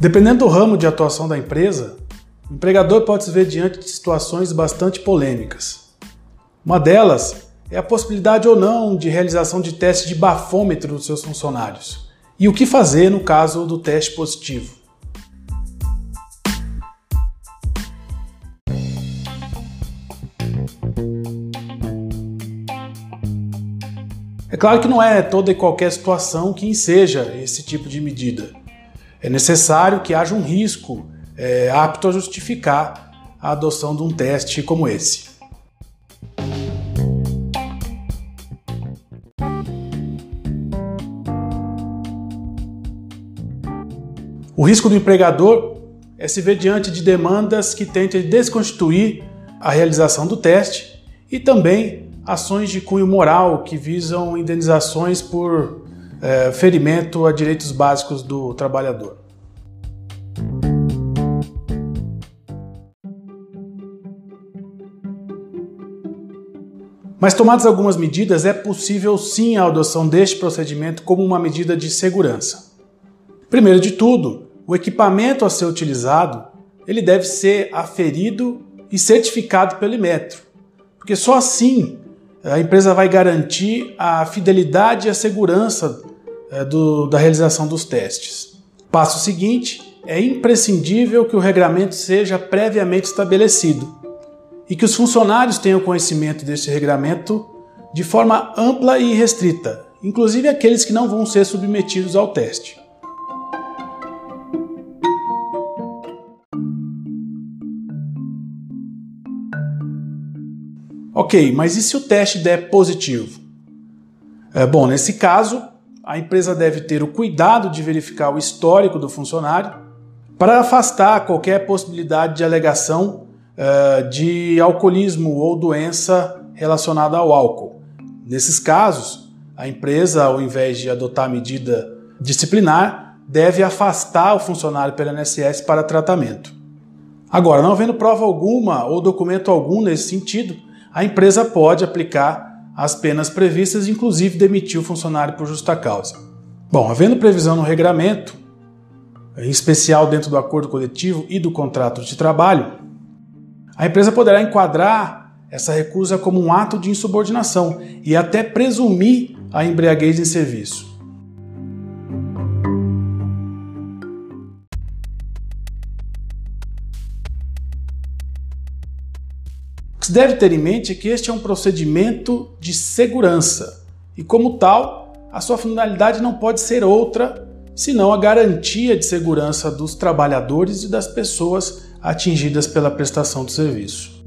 Dependendo do ramo de atuação da empresa, o empregador pode se ver diante de situações bastante polêmicas. Uma delas é a possibilidade ou não de realização de teste de bafômetro dos seus funcionários. E o que fazer no caso do teste positivo? É claro que não é toda e qualquer situação que enseja esse tipo de medida. É necessário que haja um risco é, apto a justificar a adoção de um teste como esse. O risco do empregador é se ver diante de demandas que tentem desconstituir a realização do teste e também ações de cunho moral que visam indenizações por é, ferimento a direitos básicos do trabalhador. Mas tomadas algumas medidas, é possível sim a adoção deste procedimento como uma medida de segurança. Primeiro de tudo, o equipamento a ser utilizado, ele deve ser aferido e certificado pelo Imetro, porque só assim a empresa vai garantir a fidelidade e a segurança é, do, da realização dos testes. Passo seguinte, é imprescindível que o regramento seja previamente estabelecido e que os funcionários tenham conhecimento desse regramento de forma ampla e restrita, inclusive aqueles que não vão ser submetidos ao teste. Ok, mas e se o teste der positivo? É, bom, nesse caso, a empresa deve ter o cuidado de verificar o histórico do funcionário para afastar qualquer possibilidade de alegação é, de alcoolismo ou doença relacionada ao álcool. Nesses casos, a empresa, ao invés de adotar medida disciplinar, deve afastar o funcionário pelo INSS para tratamento. Agora, não havendo prova alguma ou documento algum nesse sentido, a empresa pode aplicar as penas previstas, inclusive demitir o funcionário por justa causa. Bom, havendo previsão no regramento, em especial dentro do acordo coletivo e do contrato de trabalho, a empresa poderá enquadrar essa recusa como um ato de insubordinação e até presumir a embriaguez em serviço. Se deve ter em mente é que este é um procedimento de segurança e, como tal, a sua finalidade não pode ser outra senão a garantia de segurança dos trabalhadores e das pessoas atingidas pela prestação do serviço.